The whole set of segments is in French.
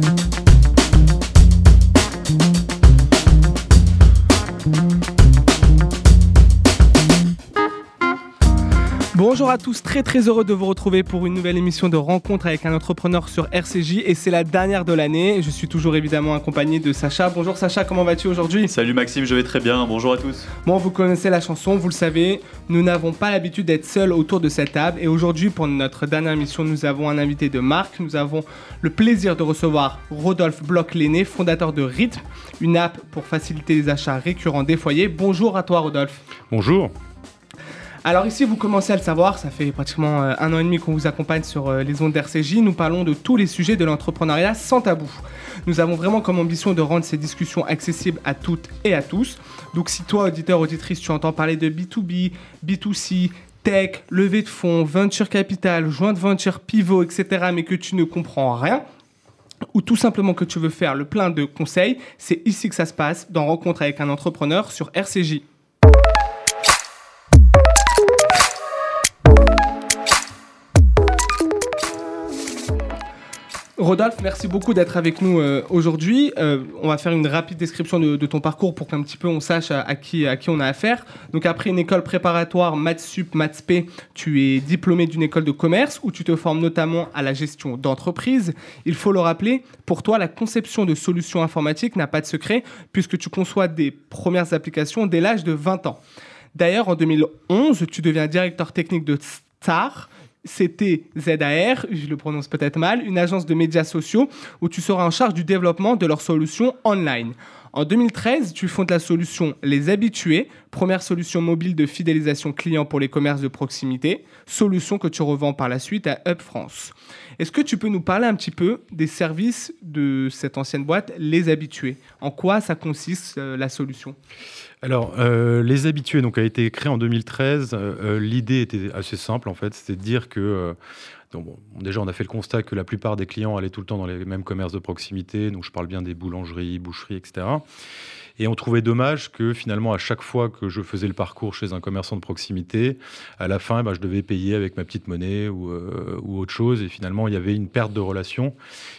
Thank you. Bonjour à tous, très très heureux de vous retrouver pour une nouvelle émission de rencontre avec un entrepreneur sur RCJ et c'est la dernière de l'année. Je suis toujours évidemment accompagné de Sacha. Bonjour Sacha, comment vas-tu aujourd'hui? Salut Maxime, je vais très bien, bonjour à tous. Bon, vous connaissez la chanson, vous le savez, nous n'avons pas l'habitude d'être seuls autour de cette table et aujourd'hui pour notre dernière émission nous avons un invité de marque, nous avons le plaisir de recevoir Rodolphe Bloch-Léné, fondateur de Rhythm, une app pour faciliter les achats récurrents des foyers. Bonjour à toi Rodolphe. Bonjour. Alors ici, vous commencez à le savoir, ça fait pratiquement euh, un an et demi qu'on vous accompagne sur euh, les ondes d'RCJ. Nous parlons de tous les sujets de l'entrepreneuriat sans tabou. Nous avons vraiment comme ambition de rendre ces discussions accessibles à toutes et à tous. Donc si toi, auditeur, auditrice, tu entends parler de B2B, B2C, tech, levée de fonds, venture capital, joint venture, pivot, etc., mais que tu ne comprends rien, ou tout simplement que tu veux faire le plein de conseils, c'est ici que ça se passe, dans Rencontre avec un entrepreneur sur RCJ. Rodolphe, merci beaucoup d'être avec nous euh, aujourd'hui. Euh, on va faire une rapide description de, ton parcours pour qu'un petit peu on sache à, qui, à qui on a affaire. Donc après une école préparatoire Maths Sup, tu es diplômé d'une école de commerce où tu te formes notamment à la gestion d'entreprise. Il faut le rappeler, pour toi, la conception de solutions informatiques n'a pas de secret puisque tu conçois des premières applications dès l'âge de 20 ans. D'ailleurs, en 2011, tu deviens directeur technique de Star, c'était ZAR, je le prononce peut-être mal, une agence de médias sociaux où tu seras en charge du développement de leurs solutions online. En 2013, tu fondes la solution Les Habitués, première solution mobile de fidélisation client pour les commerces de proximité, solution que tu revends par la suite à Hub France. Est-ce que tu peux nous parler un petit peu des services de cette ancienne boîte, Les Habitués? En quoi ça consiste euh, la solution? Alors, euh, Les Habitués donc, a été créé en 2013. Euh, L'idée était assez simple, en fait. C'était de dire que... donc, déjà, on a fait le constat que la plupart des clients allaient tout le temps dans les mêmes commerces de proximité. Donc, je parle bien des boulangeries, boucheries, etc. Et on trouvait dommage que finalement, à chaque fois que je faisais le parcours chez un commerçant de proximité, à la fin, bah, je devais payer avec ma petite monnaie ou, euh, ou autre chose. Et finalement, il y avait une perte de relation.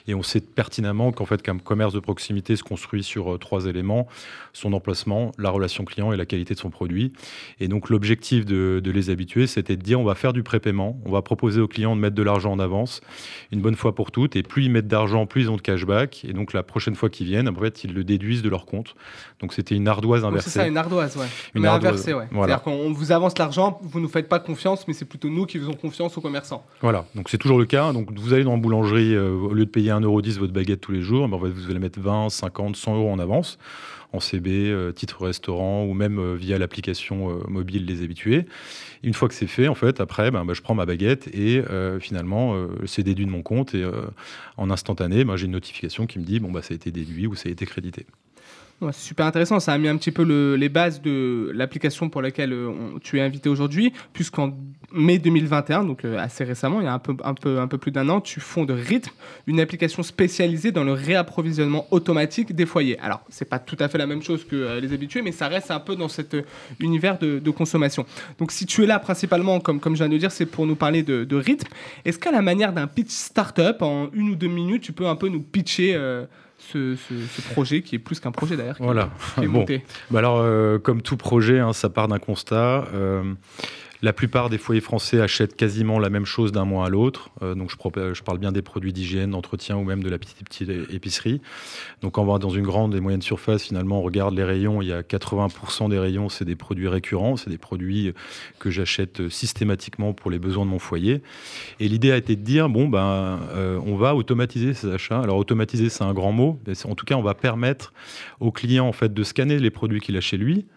Et on sait pertinemment qu'en fait, qu'un commerce de proximité se construit sur euh, trois éléments son emplacement, la relation client et la qualité de son produit. Et donc, l'objectif de, de les habituer, c'était de dire on va faire du prépaiement, on va proposer aux clients de mettre de l'argent en avance une bonne fois pour toutes. Et plus ils mettent d'argent, plus ils ont de cashback. Et donc, la prochaine fois qu'ils viennent, en fait, ils le déduisent de leur compte. Donc, c'était une ardoise inversée. C'est ça, une ardoise, ouais. Une mais ardoise, inversée, ouais. voilà. C'est-à-dire qu'on vous avance l'argent, vous ne nous faites pas confiance, mais c'est plutôt nous qui faisons confiance aux commerçants. Voilà, donc c'est toujours le cas. Donc vous allez dans la boulangerie, euh, au lieu de payer 1,10€ votre baguette tous les jours, ben, vous allez mettre 20, 50, 100 euros en avance, en CB, euh, titre restaurant, ou même euh, via l'application euh, mobile des habitués. Une fois que c'est fait, en fait, après, ben, ben, je prends ma baguette et finalement, c'est déduit de mon compte. Et en instantané, ben, j'ai une notification qui me dit, bon, bah, ça a été déduit ou ça a été crédité. C'est super intéressant, ça a mis un petit peu le- les bases de l'application pour laquelle euh, tu es invité aujourd'hui, puisqu'en mai 2021, donc euh, assez récemment, il y a un peu, plus d'un an, tu fondes Rhythm, une application spécialisée dans le réapprovisionnement automatique des foyers. Alors, c'est pas tout à fait la même chose que euh, les habitués, mais ça reste un peu dans cet univers de, consommation. Donc, si tu es là principalement, comme, je viens de dire, c'est pour nous parler de, de. Est-ce qu'à la manière d'un pitch startup, en une ou deux minutes, tu peux un peu nous pitcher ce, ce- ce projet, qui est plus qu'un projet d'ailleurs, qui, Voilà. qui est Bon. monté Bah alors, euh, comme tout projet, hein, ça part d'un constat. Euh, la plupart des foyers français achètent quasiment la même chose d'un mois à l'autre. Euh, donc, je, parle bien des produits d'hygiène, d'entretien ou même de la petite, épicerie. Donc, quand on va dans une grande et moyenne surface, finalement, on regarde les rayons. Il y a 80% des rayons, c'est des produits récurrents. C'est des produits que j'achète systématiquement pour les besoins de mon foyer. Et l'idée a été de dire, bon, ben, euh, on va automatiser ces achats. Alors, automatiser, c'est un grand mot. en tout cas, on va permettre au client, en fait, de scanner les produits qu'il a chez lui,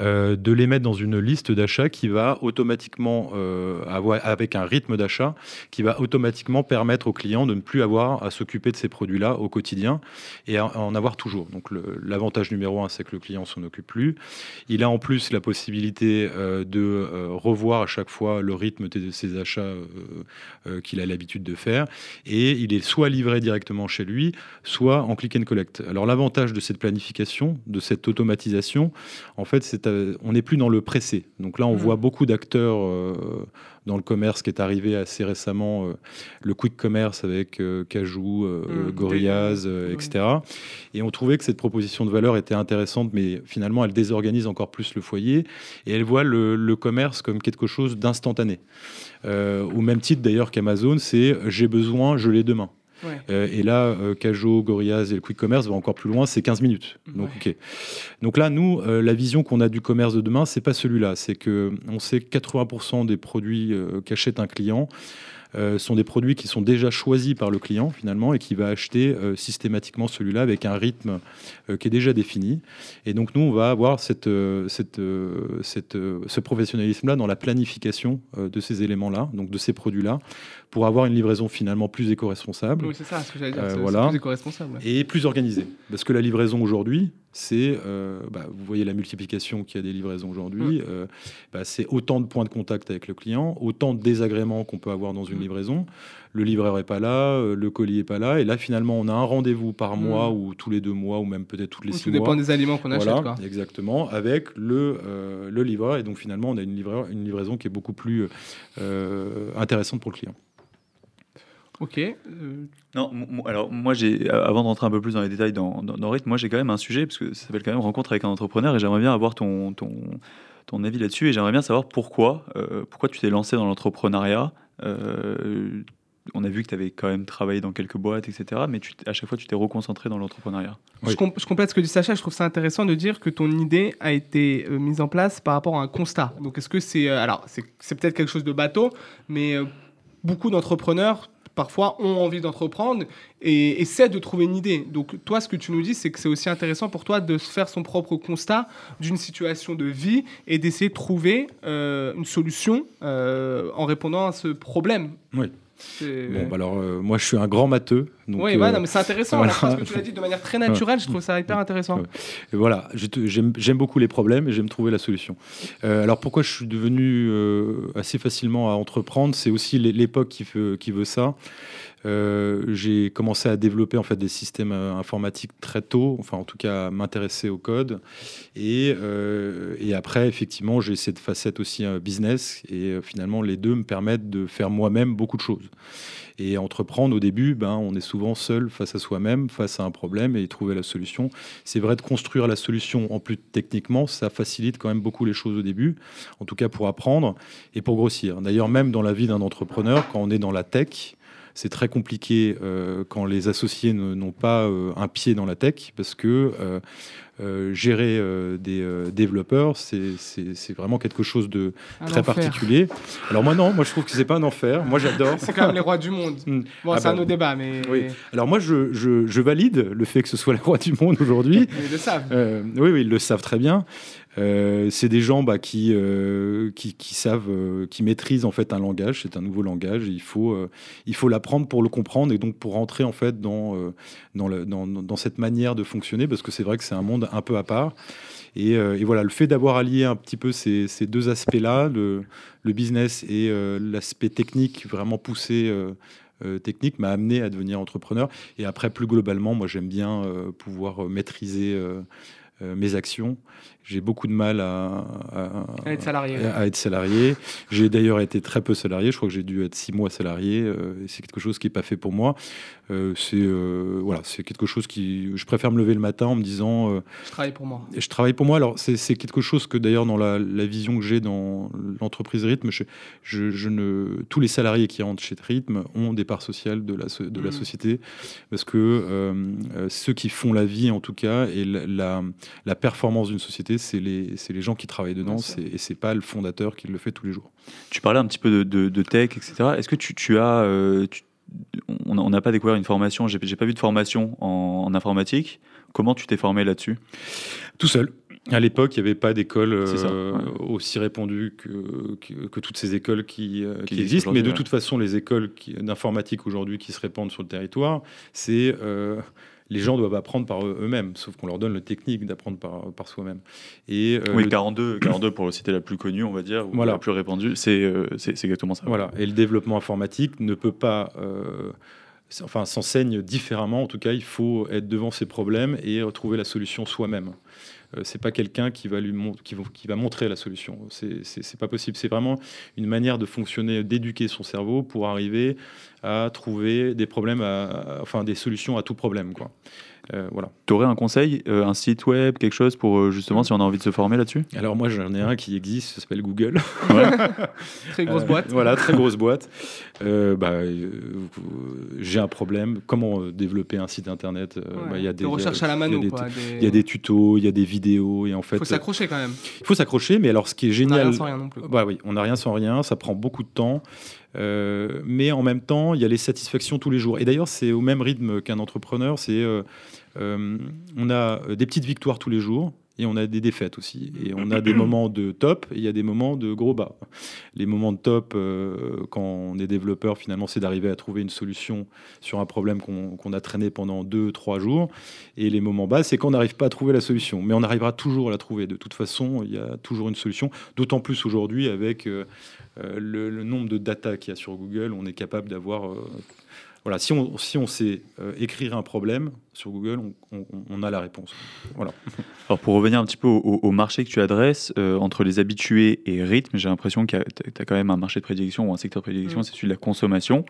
euh, de les mettre dans une liste d'achats qui va automatiquement euh, avoir, avec un rythme d'achat qui va automatiquement permettre au client de ne plus avoir à s'occuper de ces produits-là au quotidien et à, en avoir toujours. Donc l'avantage numéro un, c'est que le client s'en occupe plus. Il a en plus la possibilité euh, de revoir à chaque fois le rythme de ses achats qu'il a l'habitude de faire et il est soit livré directement chez lui, soit en click and collect. Alors l'avantage de cette planification, de cette automatisation, en fait, c'est, euh, on n'est plus dans le pressé. Donc là, on Mhm. voit beaucoup d'acteurs disrupteur dans le commerce qui est arrivé assez récemment, le quick commerce avec Cajou, mmh, Gorillaz, etc. Et on trouvait que cette proposition de valeur était intéressante, mais finalement, elle désorganise encore plus le foyer et elle voit le, commerce comme quelque chose d'instantané. au même titre d'ailleurs qu'Amazon, c'est j'ai besoin, je l'ai demain. Euh, et là, euh, Cajo, Gorillaz et le quick commerce vont encore plus loin, c'est 15 minutes. Donc, Donc là, nous, euh, la vision qu'on a du commerce de demain, c'est pas celui-là. C'est que on sait que 80% des produits qu'achète un client euh, sont des produits qui sont déjà choisis par le client finalement et qui va acheter euh, systématiquement celui-là avec un rythme euh, qui est déjà défini. Et donc nous, on va avoir cette, cette, cette, ce professionnalisme-là dans la planification de ces éléments-là, donc de ces produits-là, pour avoir une livraison finalement plus éco-responsable. Oui, c'est ça ce que j'allais dire, voilà. plus éco-responsable. Et plus organisée. Parce que la livraison aujourd'hui, c'est, euh, bah, vous voyez la multiplication qu'il y a des livraisons aujourd'hui, mmh. euh, bah, c'est autant de points de contact avec le client, autant de désagréments qu'on peut avoir dans une mmh. livraison. Le livreur est pas là, euh, le colis est pas là, et là finalement on a un rendez-vous par mmh. mois ou tous les deux mois ou même peut-être toutes les six mois. Tout dépend des aliments qu'on achète. Quoi. Exactement, avec le, le livreur, et donc finalement on a une, livreur, une livraison qui est beaucoup plus intéressante pour le client. Ok. Euh, non, alors moi, j'ai, avant de rentrer un peu plus dans les détails dans, dans, Rythme, moi j'ai quand même un sujet, parce que ça s'appelle quand même Rencontre avec un entrepreneur, et j'aimerais bien avoir ton, ton, ton avis là-dessus, et j'aimerais bien savoir pourquoi, euh, pourquoi tu t'es lancé dans l'entrepreneuriat. Euh, on a vu que tu avais quand même travaillé dans quelques boîtes, etc. Mais tu, à chaque fois, tu t'es reconcentré dans l'entrepreneuriat. Je, complète ce que dit Sacha. Je trouve ça intéressant de dire que ton idée a été mise en place par rapport à un constat. Donc, est-ce que c'est. alors, c'est peut-être quelque chose de bateau, mais beaucoup d'entrepreneurs parfois ont envie d'entreprendre et essaient de trouver une idée. Donc toi, ce que tu nous dis, c'est que c'est aussi intéressant pour toi de faire son propre constat d'une situation de vie et d'essayer de trouver euh, une solution euh, en répondant à ce problème. Oui. Bon, bah alors, euh, moi, je suis un grand matheux. Oui, euh, mais c'est intéressant. Voilà. Parce que tu l'as dit de manière très naturelle, je trouve ça hyper intéressant. Et voilà, j'aime beaucoup les problèmes et j'aime trouver la solution. Euh, alors, pourquoi je suis devenu assez facilement à entreprendre? C'est aussi l'époque qui veut, qui veut ça. Euh, j'ai commencé à développer en fait des systèmes euh, informatiques très tôt, enfin en tout cas m'intéresser au code. Et, euh, et après, effectivement, j'ai cette facette aussi business. Et finalement, les deux me permettent de faire moi-même beaucoup de choses. Et entreprendre au début, ben, on est souvent seul face à soi-même, face à un problème et trouver la solution. C'est vrai de construire la solution en plus techniquement, ça facilite quand même beaucoup les choses au début, en tout cas pour apprendre et pour grossir. D'ailleurs, même dans la vie d'un entrepreneur, quand on est dans la tech, c'est très compliqué euh, quand les associés n'ont pas euh, un pied dans la tech parce que euh, gérer des développeurs, c'est vraiment quelque chose de très particulier. Alors moi non, moi je trouve que c'est pas un enfer. Moi j'adore. c'est quand même les rois du monde. Hmm. Bon, ah c'est un bah, autre débat, mais. Oui. Alors moi je, je, valide le fait que ce soit les rois du monde aujourd'hui. ils le savent. oui, oui, ils le savent très bien. Euh, c'est des gens bah, qui, euh, qui, savent, euh, qui maîtrisent en fait un langage. C'est un nouveau langage. il faut, il faut l'apprendre pour le comprendre et donc pour rentrer en fait dans, dans, le, dans, cette manière de fonctionner parce que c'est vrai que c'est un monde un peu à part. Et, voilà, le fait d'avoir allié un petit peu ces, deux aspects-là, le, le, business et l'aspect technique vraiment poussé. technique m'a amené à devenir entrepreneur et après plus globalement moi j'aime bien pouvoir maîtriser mes actions j'ai beaucoup de mal à, être salarié. À, être salarié. J'ai d'ailleurs été très peu salarié. Je crois que j'ai dû être six mois salarié. Euh, c'est quelque chose qui n'est pas fait pour moi. Euh, c'est euh, voilà, c'est quelque chose qui. Je préfère me lever le matin en me disant. je travaille pour moi. Je travaille pour moi. Alors c'est quelque chose que d'ailleurs dans la, vision que j'ai dans l'entreprise Rythme, je, je, ne tous les salariés qui rentrent chez Rythme ont des parts sociales de la de la mmh. société parce que ceux qui font la vie en tout cas et la, la performance d'une société c'est les, les, gens qui travaillent dedans, et c'est pas le fondateur qui le fait tous les jours. Tu parlais un petit peu de, de, tech, etc. Est-ce que tu, tu as... Euh, on n'a pas découvert une formation, j'ai pas vu de formation en, informatique. Comment tu t'es formé là-dessus? Tout seul. À l'époque, il n'y avait pas d'école euh, aussi répandue que, que, toutes ces écoles qui, euh, qui, existent. Mais de toute façon, les écoles d'informatique aujourd'hui qui se répandent sur le territoire, c'est les gens doivent apprendre par eux-mêmes, sauf qu'on leur donne le technique d'apprendre par, par soi-même. Et, euh, oui, 42, 42 pour le citer la plus connue, on va dire, ou la plus répandue, euh, c'est c'est exactement ça. Voilà, et le développement informatique ne peut pas... Euh, enfin, s'enseigne différemment. En tout cas, il faut être devant ses problèmes et trouver la solution soi-même. c'est pas quelqu'un qui va lui qui, va montrer la solution. C'est pas possible. C'est vraiment une manière de fonctionner, d'éduquer son cerveau pour arriver à trouver des problèmes, enfin des solutions à tout problème, quoi. Euh, voilà. Tu aurais un conseil, euh, un site web, quelque chose pour euh, justement si on a envie de se former là-dessus? Alors moi j'en ai un qui existe, ça s'appelle Google. très grosse boîte. voilà, très grosse boîte. bah, j'ai un problème, comment développer un site internet? Bah, y a des recherches à la mano. Il y, a des tutos, il y a des vidéos et en fait. Il faut s'accrocher quand même. Il faut s'accrocher, mais alors ce qui est génial. On n'a rien sans rien non plus. Bah oui, on n'a rien sans rien, ça prend beaucoup de temps. Euh, mais en même temps, il y a les satisfactions tous les jours. Et d'ailleurs, c'est au même rythme qu'un entrepreneur. C'est, euh, euh, on a des petites victoires tous les jours et on a des défaites aussi. Et on a des moments de top et il y a des moments de gros bas. Les moments de top, quand on est développeur, finalement, c'est d'arriver à trouver une solution sur un problème qu'on a traîné pendant deux, trois jours. Et les moments bas, c'est quand on n'arrive pas à trouver la solution. Mais on arrivera toujours à la trouver. De toute façon, il y a toujours une solution. D'autant plus aujourd'hui avec euh, le, nombre de data qu'il y a sur Google, on est capable d'avoir. Euh, voilà, si on, si on sait euh, écrire un problème sur Google, on, a la réponse. Voilà. Alors pour revenir un petit peu au, marché que tu adresses, entre les habitués et rythme, j'ai l'impression que tu as quand même un marché de prédilection ou un secteur de prédilection, mm. c'est celui de la consommation.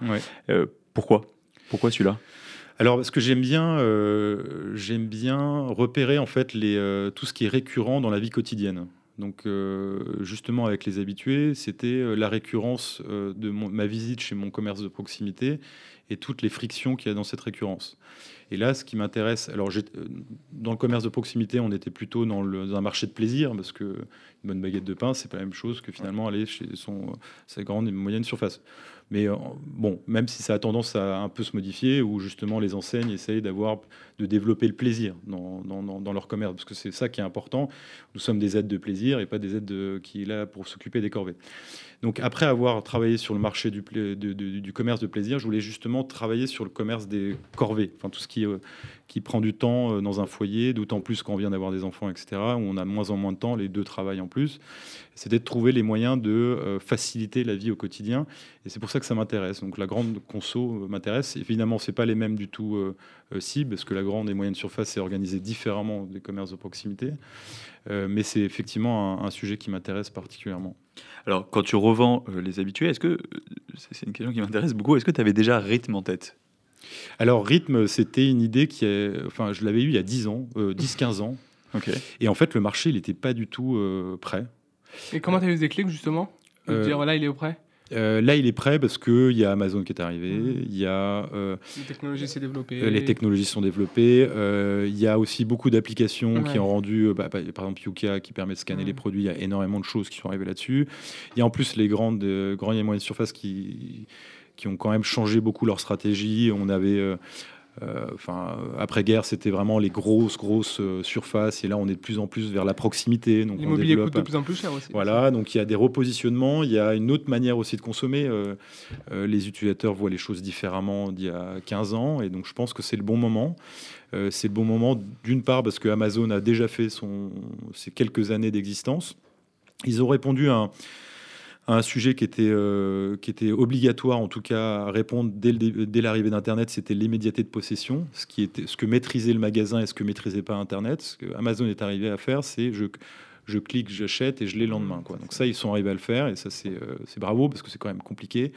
pourquoi? Pourquoi celui-là? Alors, parce que j'aime bien, j'aime bien repérer en fait les, tout ce qui est récurrent dans la vie quotidienne. Donc euh, justement avec les habitués, c'était euh, la récurrence euh, de ma visite chez mon commerce de proximité et toutes les frictions qu'il y a dans cette récurrence. Et là, ce qui m'intéresse, alors dans le commerce de proximité, on était plutôt dans, un marché de plaisir parce que une bonne baguette de pain, c'est pas la même chose que finalement aller chez son, sa grande et moyenne surface. Mais euh, bon, même si ça a tendance à un peu se modifier, où justement les enseignes essayent d'avoir, de développer le plaisir dans, dans, leur commerce, parce que c'est ça qui est important. Nous sommes des aides de plaisir et pas des aides qui est là pour s'occuper des corvées. Donc après avoir travaillé sur le marché du, commerce de plaisir, je voulais justement travailler sur le commerce des corvées, enfin tout ce qui, euh, qui prend du temps euh, dans un foyer, d'autant plus quand on vient d'avoir des enfants, etc., où on a moins en moins de temps, les deux travaillent en plus. C'était de trouver les moyens de euh, faciliter la vie au quotidien, et c'est pour ça que ça m'intéresse. Donc la grande conso m'intéresse. Évidemment, c'est pas les mêmes du tout cibles, parce que la grande et moyenne surface est organisée différemment des commerces de proximité, mais c'est effectivement un sujet qui m'intéresse particulièrement. Alors, quand tu revends euh, les habitués, est-ce que, euh, c'est une question qui m'intéresse beaucoup, est-ce que tu avais déjà rythme en tête? Alors, rythme, c'était une idée qui est, enfin, je l'avais eu il y a 10 ans, 10-15 euh, ans. Et en fait, le marché, il n'était pas du tout prêt. Et comment tu as eu des clics, justement? De dire, là, il est au prêt? Euh, là, il est prêt parce qu'il y a Amazon qui est arrivé, mmh. il y a... Euh, les technologies s'est développées. Euh, les technologies sont développées. il y a aussi beaucoup d'applications qui ont rendu, bah, par exemple Yuka qui permet de scanner les produits, il y a énormément de choses qui sont arrivées là-dessus. Il y a en plus les grandes, grandes et moyennes surfaces qui qui ont quand même changé beaucoup leur stratégie. On avait enfin, après-guerre, c'était vraiment les grosses, grosses euh, surfaces. Et là, on est de plus en plus vers la proximité. Donc L'immobilier coûte de plus en plus cher aussi. Voilà, donc il y a des repositionnements. Il y a une autre manière aussi de consommer. Euh, les utilisateurs voient les choses différemment d'il y a 15 ans. Et donc, je pense que c'est le bon moment. c'est le bon moment, d'une part, parce que Amazon a déjà fait son, ses quelques années d'existence. Ils ont répondu à un un sujet qui était, euh, qui était obligatoire, en tout cas, à répondre dès, dès l'arrivée d'Internet, c'était l'immédiateté de possession, ce, qui était, ce que maîtrisait le magasin et ce que maîtrisait pas Internet. Ce que Amazon est arrivé à faire, c'est je, je clique, j'achète et je l'ai le lendemain. Quoi. Donc ça, ils sont arrivés à le faire et ça, c'est, euh, c'est bravo parce que c'est quand même compliqué.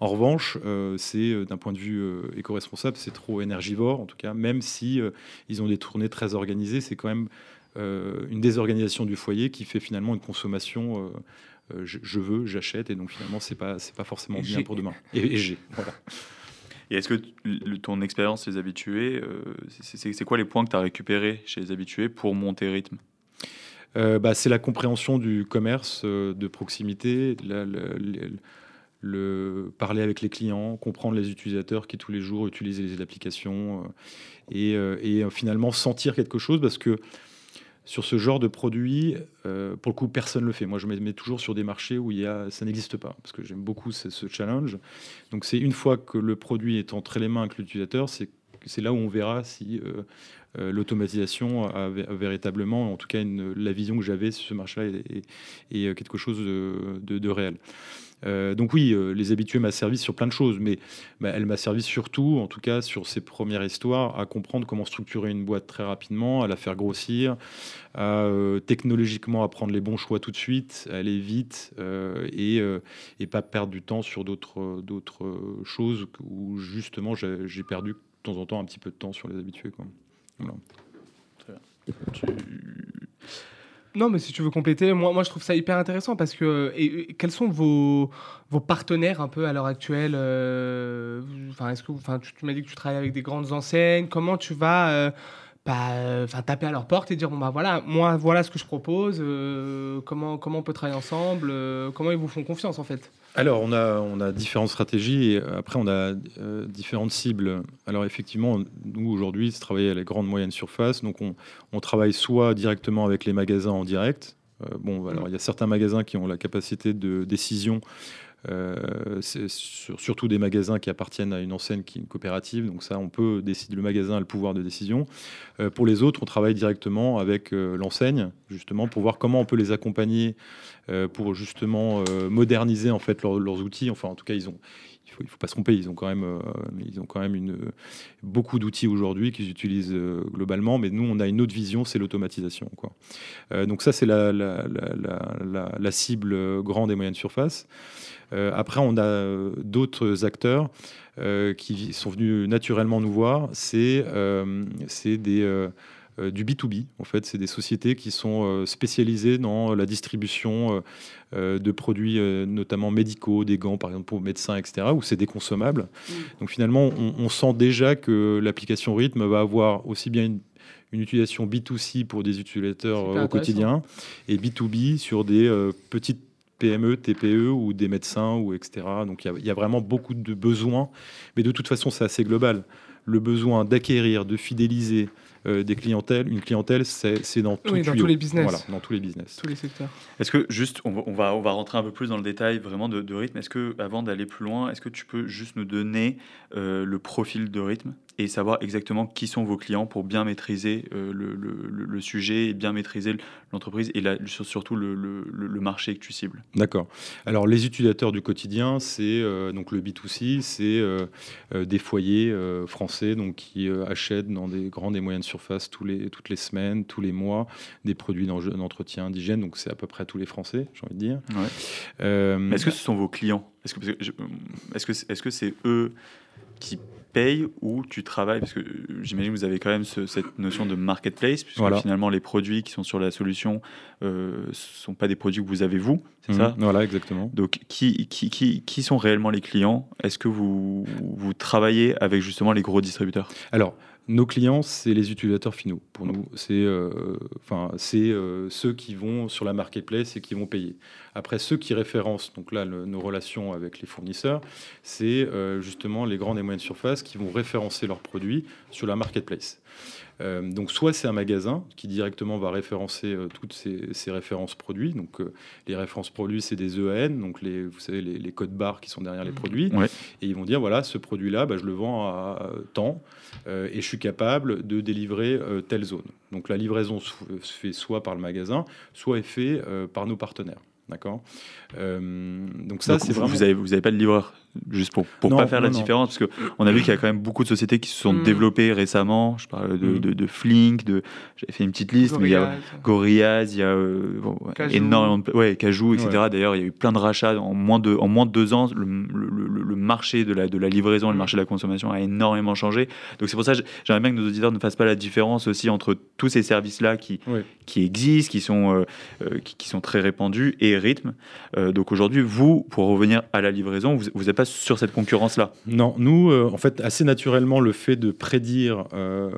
En revanche, euh, c'est d'un point de vue éco-responsable, c'est trop énergivore, en tout cas, même si ils ont des tournées très organisées, c'est quand même une désorganisation du foyer qui fait finalement une consommation euh, je, veux, j'achète, et donc finalement, c'est pas, c'est pas forcément bien pour demain. Et, j'ai, voilà. Et est-ce que ton expérience les habitués, euh, c'est, quoi les points que tu as récupérés chez les habitués pour monter rythme? Euh, bah, C'est la compréhension du commerce de proximité, le, parler avec les clients, comprendre les utilisateurs qui tous les jours utilisent les applications et, et, finalement sentir quelque chose parce que sur ce genre de produit, euh, pour le coup, personne ne le fait. Moi, je me mets toujours sur des marchés où il ça n'existe pas, parce que j'aime beaucoup ce, challenge. Donc, c'est une fois que le produit est entre les mains avec l'utilisateur, c'est là où on verra si l'automatisation a, véritablement, en tout cas la vision que j'avais sur ce marché-là, est, quelque chose de réel. Euh, donc oui, euh, les habitués m'a servi sur plein de choses, mais bah, elle m'a servi surtout, en tout cas sur ses premières histoires, à comprendre comment structurer une boîte très rapidement, à la faire grossir, à euh, technologiquement apprendre les bons choix tout de suite, à aller vite et, et, pas perdre du temps sur d'autres choses où justement j'ai perdu de temps en temps un petit peu de temps sur les habitués. Quoi. Très bien. Non, mais si tu veux compléter, moi, moi je trouve ça hyper intéressant parce que quels sont vos, vos partenaires un peu à l'heure actuelle euh, Enfin, est-ce que enfin, tu, m'as dit que tu travailles avec des grandes enseignes. Comment tu vas euh, bah, taper à leur porte et dire bon bah voilà, moi voilà ce que je propose. Euh, comment comment on peut travailler ensemble Comment ils vous font confiance en fait alors, on a, on a différentes stratégies et après, on a euh, différentes cibles. Alors, effectivement, nous, aujourd'hui, c'est travailler à les grandes moyennes surfaces. Donc, on, on, travaille soit directement avec les magasins en direct. Euh, bon, alors, il y a certains magasins qui ont la capacité de décision euh, c'est surtout des magasins qui appartiennent à une enseigne qui est une coopérative. Donc ça, on peut décider, le magasin a le pouvoir de décision. Euh, pour les autres, on travaille directement avec euh, l'enseigne, justement, pour voir comment on peut les accompagner pour justement moderniser en fait leurs outils. Enfin, en tout cas, ils ont, il faut, faut pas se tromper, ils ont quand même, ils ont quand même une, beaucoup d'outils aujourd'hui qu'ils utilisent globalement, mais nous, on a une autre vision, c'est l'automatisation. donc ça, c'est la, cible grande et moyenne surface. Euh, après, on a euh, d'autres acteurs euh, qui sont venus naturellement nous voir. C'est des du B2B. En fait, c'est des sociétés qui sont spécialisées dans la distribution de produits, notamment médicaux, des gants, par exemple, pour médecins, etc., où c'est des consommables. Mm. Donc finalement, on, sent déjà que l'application Rythme va avoir aussi bien une, une utilisation B2C pour des utilisateurs au quotidien et B2B sur des petites PME, TPE ou des médecins ou etc. Donc il y, a vraiment beaucoup de besoins, mais de toute façon c'est assez global. Le besoin d'acquérir, de fidéliser euh, des clientèles, une clientèle, c'est dans, dans tous les business. Voilà, dans tous les business. Tous les secteurs. Est-ce que juste, on va, on va, rentrer un peu plus dans le détail vraiment de, rythme. Est-ce que avant d'aller plus loin, est-ce que tu peux juste nous donner euh, le profil de rythme? Et savoir exactement qui sont vos clients pour bien maîtriser euh, le, le, sujet et bien maîtriser l'entreprise et surtout le, marché que tu cibles. D'accord. Alors les utilisateurs du quotidien, c'est euh, donc le B2C, c'est euh, des foyers français donc qui achètent dans des grandes et moyennes surfaces tous les, toutes les semaines, tous les mois, des produits d'entretien, d'hygiène. Donc c'est à peu près tous les Français, j'ai envie de dire. est-ce que ce sont vos clients? Que est-ce que c'est eux qui payes ou tu travailles Parce que j'imagine que vous avez quand même cette notion de marketplace, puisque finalement les produits qui sont sur la solution ne euh, sont pas des produits que vous avez vous, c'est ça? Mhm. Voilà, exactement. Donc qui, qui, qui, qui sont réellement les clients? Est-ce que vous, vous travaillez avec justement les gros distributeurs? Alors, nos clients, c'est les utilisateurs finaux. Pour nous, c'est euh, c'est euh, ceux qui vont sur la marketplace et qui vont payer. Après, ceux qui référencent, donc là, nos relations avec les fournisseurs, c'est euh, justement les grandes et moyennes surfaces qui vont référencer leurs produits sur la marketplace. Euh, donc soit c'est un magasin qui directement va référencer euh, toutes ces, références produits. Donc euh, les références produits, c'est des EAN, donc les, vous savez les, codes barres qui sont derrière les mmh. produits. Et ils vont dire voilà, ce produit-là, bah, je le vends à temps et je suis capable de délivrer telle zone. Donc la livraison se fait soit par le magasin, soit est fait par nos partenaires. D'accord. donc ça, c'est vraiment. Vous n'avez vous avez pas de livreur juste pour pour pas faire la différence, parce que on a vu qu'il y a quand même beaucoup de sociétés qui se sont mm. développées récemment. Je parle de, mm. de, de, Flink, de j'avais fait une petite liste, mais il y a Gorillaz, il y a euh, énormément de ouais, Cajou, etc. D'ailleurs, il y a eu plein de rachats en moins de en moins de deux ans. Le, le, marché de la de la livraison, le mm. marché de la consommation a énormément changé. Donc c'est pour ça que j'aimerais bien que nos auditeurs ne fassent pas la différence aussi entre tous ces services là qui qui existent, qui sont euh, euh, qui, sont très répandus et rythme. donc aujourd'hui, vous, pour revenir à la livraison, vous n'êtes pas sur cette concurrence-là? Non, nous, euh, en fait, assez naturellement, le fait de prédire euh,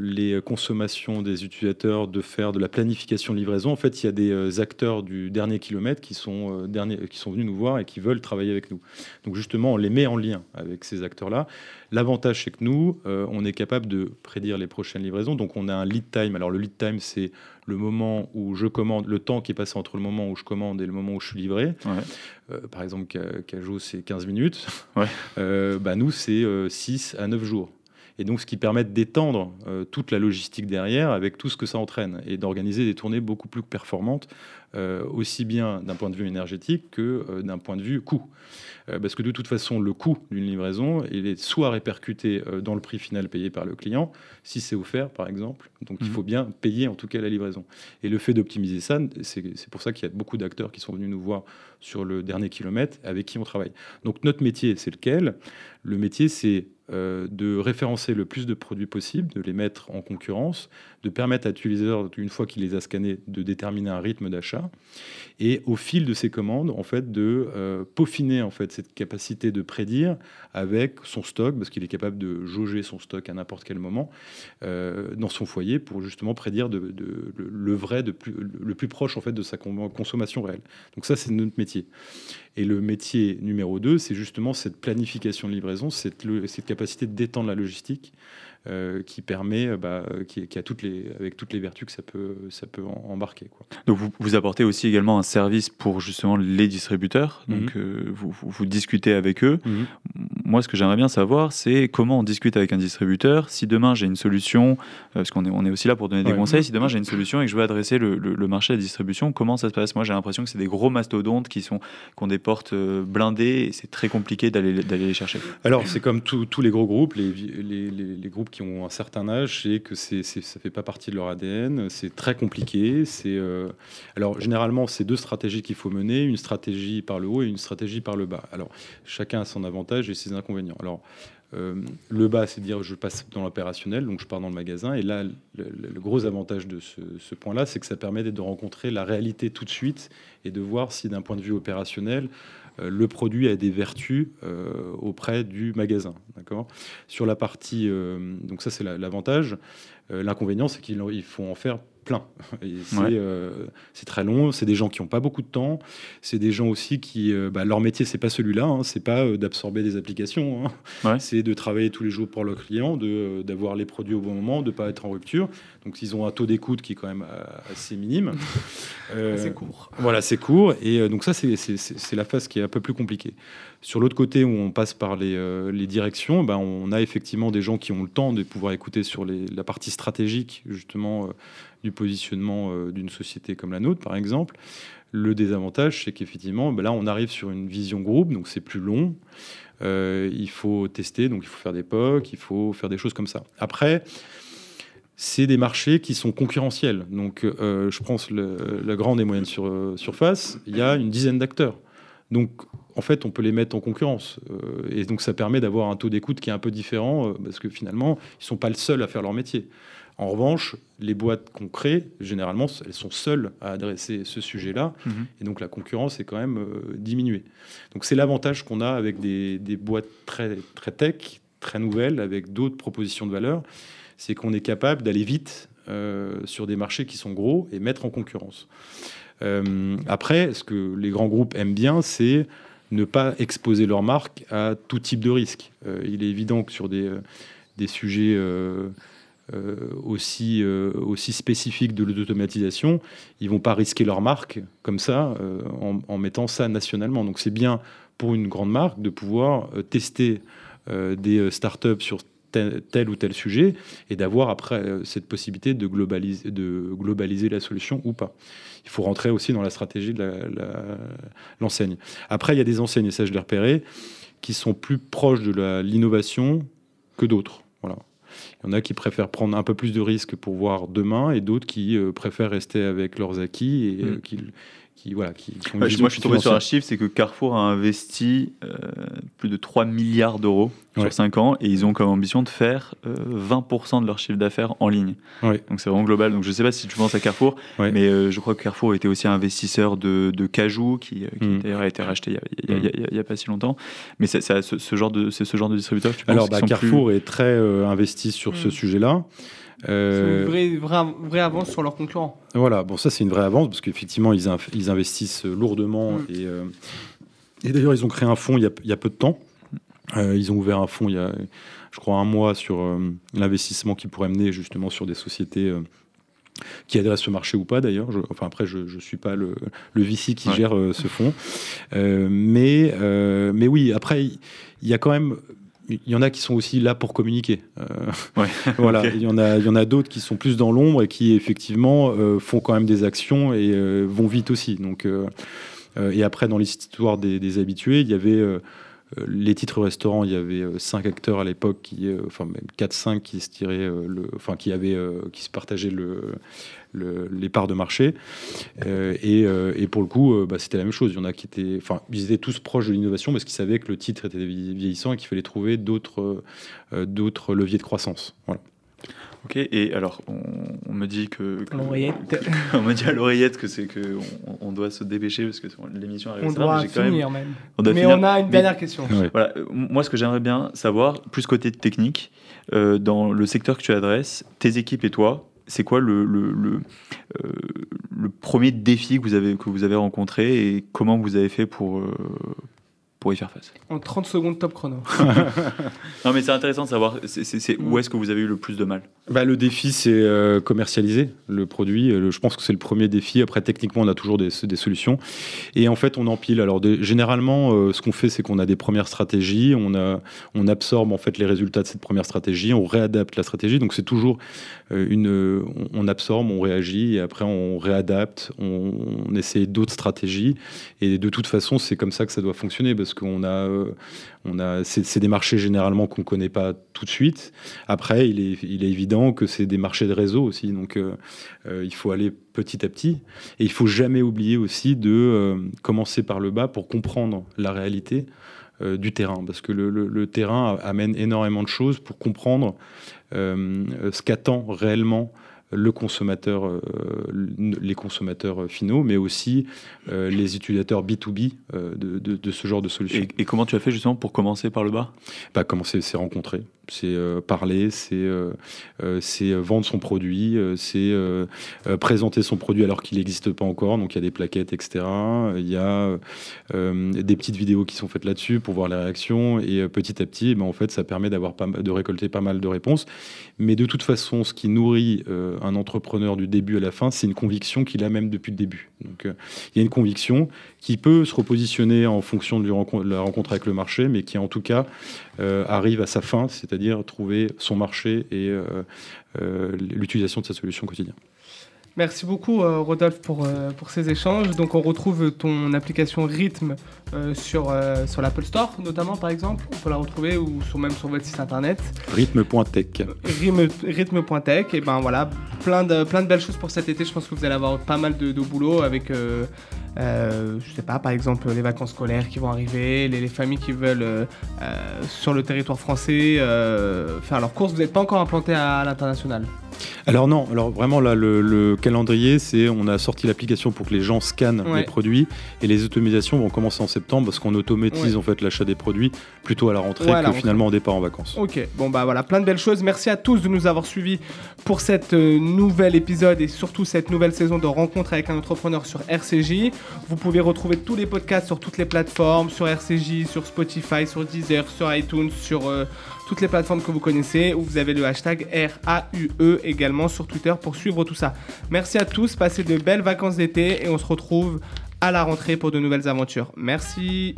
les consommations des utilisateurs, de faire de la planification de livraison, en fait, il y a des euh, acteurs du dernier kilomètre qui sont, dernier, qui sont venus nous voir et qui veulent travailler avec nous. Donc justement, on les met en lien avec ces acteurs-là. L'avantage, c'est que nous, on est capable de prédire les prochaines livraisons. Donc on a un lead time. Alors le lead time, c'est le moment où je commande, le temps qui est passé entre le moment où je commande et le moment où je suis livré. Euh, par exemple, Cajou, c'est 15 minutes. Euh, bah, nous, c'est 6 euh, à 9 jours. Et donc, ce qui permet d'étendre toute la logistique derrière avec tout ce que ça entraîne et d'organiser des tournées beaucoup plus performantes, aussi bien d'un point de vue énergétique que d'un point de vue coût. Euh, parce que de toute façon, le coût d'une livraison, il est soit répercuté euh, dans le prix final payé par le client, si c'est offert par exemple, donc il mhm. faut bien payer en tout cas la livraison. Et le fait d'optimiser ça, c'est pour ça qu'il y a beaucoup d'acteurs qui sont venus nous voir sur le dernier kilomètre avec qui on travaille. Donc notre métier, c'est lequel? Le métier, c'est euh, de référencer le plus de produits possible, de les mettre en concurrence, de permettre à l'utilisateur, une fois qu'il les a scannés, de déterminer un rythme d'achat, et au fil de ces commandes, en fait, de euh, peaufiner en fait cette capacité de prédire avec son stock, parce qu'il est capable de jauger son stock à n'importe quel moment euh, dans son foyer pour justement prédire le, vrai, le plus proche en fait de sa consommation réelle. Donc ça, c'est notre métier. Et le métier numéro 2, c'est justement cette planification de livraison, cette, cette capacité d'étendre la logistique euh, qui permet, euh, bah, qui, a toutes les, avec toutes les vertus que ça peut, ça peut embarquer. Quoi. Donc vous, vous, apportez aussi également un service pour justement les distributeurs. Mhm. Donc euh, vous, vous, discutez avec eux. Mhm. Moi, ce que j'aimerais bien savoir, c'est comment on discute avec un distributeur. Si demain j'ai une solution, parce qu'on est, on est aussi là pour donner des conseils. Si demain j'ai une solution et que je veux adresser le, le, marché à la distribution, comment ça se passe? Moi, j'ai l'impression que c'est des gros mastodontes qui sont qui ont des portes blindées et c'est très compliqué d'aller les chercher. Alors c'est comme tous les gros groupes, les, les, les groupes qui qui ont un certain âge, c'est que c'est, ça ne fait pas partie de leur ADN, c'est très compliqué. C'est, euh, Alors, généralement, c'est deux stratégies qu'il faut mener, une stratégie par le haut et une stratégie par le bas. Alors, chacun a son avantage et ses inconvénients. Alors, euh, le bas, c'est dire je passe dans l'opérationnel, donc je pars dans le magasin. Et là, le, gros avantage de ce, point-là, c'est que ça permet de rencontrer la réalité tout de suite et de voir si d'un point de vue opérationnel, euh, le produit a des vertus euh, auprès du magasin. D'accord? Sur la partie, donc ça c'est l'avantage. L'inconvénient, c'est qu'il faut en faire plein. Euh, c'est très long. C'est des gens qui n'ont pas beaucoup de temps. C'est des gens aussi qui, euh, bah, leur métier, c'est pas celui-là. Hein. C'est pas euh, d'absorber des applications. Hein. C'est de travailler tous les jours pour le client, de d'avoir les produits au bon moment, de pas être en rupture. Donc, ils ont un taux d'écoute qui est quand même assez minime. c'est court. Voilà, c'est court. Et donc ça, c'est la phase qui est un peu plus compliquée. Sur l'autre côté, où on passe par les, les directions, bah, on a effectivement des gens qui ont le temps de pouvoir écouter sur les, la partie stratégique, justement du positionnement euh, d'une société comme la nôtre, par exemple. Le désavantage, c'est qu'effectivement, ben là, on arrive sur une vision groupe, donc c'est plus long. Euh, il faut tester, donc il faut faire des POC, il faut faire des choses comme ça. Après, c'est des marchés qui sont concurrentiels. Donc, euh, je pense la grande et moyenne sur, surface, il y a une dizaine d'acteurs. Donc, en fait, on peut les mettre en concurrence. et donc, ça permet d'avoir un taux d'écoute qui est un peu différent, parce que finalement, ils ne sont pas le seuls à faire leur métier. En revanche, les boîtes qu'on crée, généralement, elles sont seules à adresser ce sujet-là. Mhm. Et donc la concurrence est quand même euh, diminuée. Donc c'est l'avantage qu'on a avec des, boîtes très, très tech, très nouvelles, avec d'autres propositions de valeur. C'est qu'on est capable d'aller vite euh, sur des marchés qui sont gros et mettre en concurrence. Euh, après, ce que les grands groupes aiment bien, c'est ne pas exposer leur marque à tout type de risque. il est évident que sur des, des sujets aussi, euh, aussi spécifiques de l'automatisation, ils vont pas risquer leur marque comme ça euh, en, mettant ça nationalement. Donc c'est bien pour une grande marque de pouvoir tester des startups sur tel, ou tel sujet et d'avoir après cette possibilité de globaliser, de globaliser la solution ou pas. Il faut rentrer aussi dans la stratégie de l'enseigne. après, il y a des enseignes, et ça je l'ai repéré, qui sont plus proches de l'innovation que d'autres. Il y en a qui préfèrent prendre un peu plus de risques pour voir demain et d'autres qui euh, préfèrent rester avec leurs acquis et euh, mm. qui, qui, voilà, qui, moi, je suis tombé sur un chiffre, c'est que Carrefour a investi euh, plus de 3 milliards d'euros sur 5 ans et ils ont comme ambition de faire 20% de leur chiffre d'affaires en ligne. Donc c'est vraiment global. Donc je ne sais pas si tu penses à Carrefour, mais je crois que Carrefour était aussi investisseur de, de Cajou, qui, qui mm. d'ailleurs a été racheté il n'y a, pas si longtemps. Mais c'est ce, genre de, ce genre de distributeur tu Alors bah, Carrefour est très investi sur ce mm. sujet-là. Euh, c'est une vraie, vraie, avance sur leurs concurrents. Voilà, bon, ça c'est une vraie avance parce qu'effectivement ils, ils, investissent lourdement mm. et, euh, et d'ailleurs ils ont créé un fonds il y a, il y a peu de temps. Euh, ils ont ouvert un fonds il y a, je crois, un mois sur l'investissement qui pourrait mener justement sur des sociétés qui adressent ce marché ou pas d'ailleurs. Enfin après, je ne suis pas le, le VC qui gère ce fonds. mais, mais oui, après, il y a quand même il y en a qui sont aussi là pour communiquer. Euh, voilà, il y en a, il y en a d'autres qui sont plus dans l'ombre et qui effectivement euh, font quand même des actions et euh, vont vite aussi. Donc, et après, dans l'histoire des, des, habitués, il y avait les titres restaurants. Il y avait cinq acteurs à l'époque, qui, enfin même 4-5 qui se tiraient, enfin qui avaient, qui se partageaient le, les parts de marché. Euh, euh, et, pour le coup, euh, bah, c'était la même chose. Il y en a qui étaient, enfin, ils étaient tous proches de l'innovation parce qu'ils savaient que le titre était vieillissant et qu'il fallait trouver d'autres, d'autres leviers de croissance. Voilà. Ok, et alors on, me dit que, l'oreillette. on me dit à l'oreillette que c'est que on, doit se dépêcher parce que l'émission arrive. On doit finir même. mais on a une dernière question. Voilà, moi ce que j'aimerais bien savoir, plus côté technique, dans le secteur que tu adresses, tes équipes et toi, c'est quoi le, le, le, euh, le, premier défi que vous, avez, que vous avez rencontré et comment vous avez fait pour, euh, pour y faire face En 30 secondes top chrono. non mais c'est intéressant de savoir c'est, où est-ce que vous avez eu le plus de mal bah, Le défi c'est euh, commercialiser le produit. Euh, je pense que c'est le premier défi. Après techniquement on a toujours des, des solutions. Et en fait on empile. Alors généralement euh, ce qu'on fait c'est qu'on a des premières stratégies, on, a, on absorbe en fait les résultats de cette première stratégie, on réadapte la stratégie. Donc c'est toujours une... On, absorbe, on réagit et après on réadapte, on, on essaie d'autres stratégies. Et de toute façon c'est comme ça que ça doit fonctionner parce qu'on a, euh, on a, c'est des marchés généralement qu'on ne connaît pas tout de suite. Après, il est, il est évident que c'est des marchés de réseau aussi, donc euh, euh, il faut aller petit à petit. Et il faut jamais oublier aussi de commencer par le bas pour comprendre la réalité du terrain, parce que le, le, terrain amène énormément de choses pour comprendre ce qu'attend réellement le consommateur, euh, les consommateurs finaux, mais aussi euh, les utilisateurs B2B euh, de, ce genre de solution. Et, comment tu as fait justement pour commencer par le bas? Bah, Commencer, c'est rencontrer c'est euh, parler, c'est euh, euh, vendre son produit, c'est présenter son produit alors qu'il n'existe pas encore. Donc il y a des plaquettes, etc. Il y a des petites vidéos qui sont faites là-dessus pour voir les réactions. Et petit à petit, ben, en fait, ça permet de récolter pas mal de réponses. Mais de toute façon, ce qui nourrit un entrepreneur du début à la fin, c'est une conviction qu'il a même depuis le début. Il y a une conviction qui peut se repositionner en fonction de la rencontre avec le marché, mais qui en tout cas arrive à sa fin, c'est-à-dire trouver son marché et euh, euh, l'utilisation de sa solution au quotidien. Merci beaucoup euh, Rodolphe pour, pour ces échanges. Donc on retrouve ton application Rhythm sur, sur l'Apple Store notamment par exemple. On peut la retrouver ou sur, même sur votre site internet. Rhythm.tech. Rhythm.tech. Et ben voilà, plein de, plein de belles choses pour cet été. Je pense que vous allez avoir pas mal de, de boulot avec euh, je sais pas, par exemple les vacances scolaires qui vont arriver, les, familles qui veulent euh, euh, sur le territoire français faire leurs courses. Vous n'êtes pas encore implanté à l'international? Alors non, alors vraiment là le, calendrier c'est on a sorti l'application pour que les gens scannent les produits et les automatisations vont commencer en septembre parce qu'on automatise en fait l'achat des produits plutôt à la rentrée que finalement au départ en vacances. Ok, bon bah voilà, plein de belles choses. Merci à tous de nous avoir suivis pour cette euh, nouvel épisode et surtout cette nouvelle saison de rencontre avec un entrepreneur sur RCJ. Vous pouvez retrouver tous les podcasts sur toutes les plateformes, sur RCJ, sur Spotify, sur Deezer, sur iTunes, sur euh, toutes les plateformes que vous connaissez, où vous avez le hashtag RAUE également sur Twitter pour suivre tout ça. Merci à tous, passez de belles vacances d'été et on se retrouve à la rentrée pour de nouvelles aventures. Merci.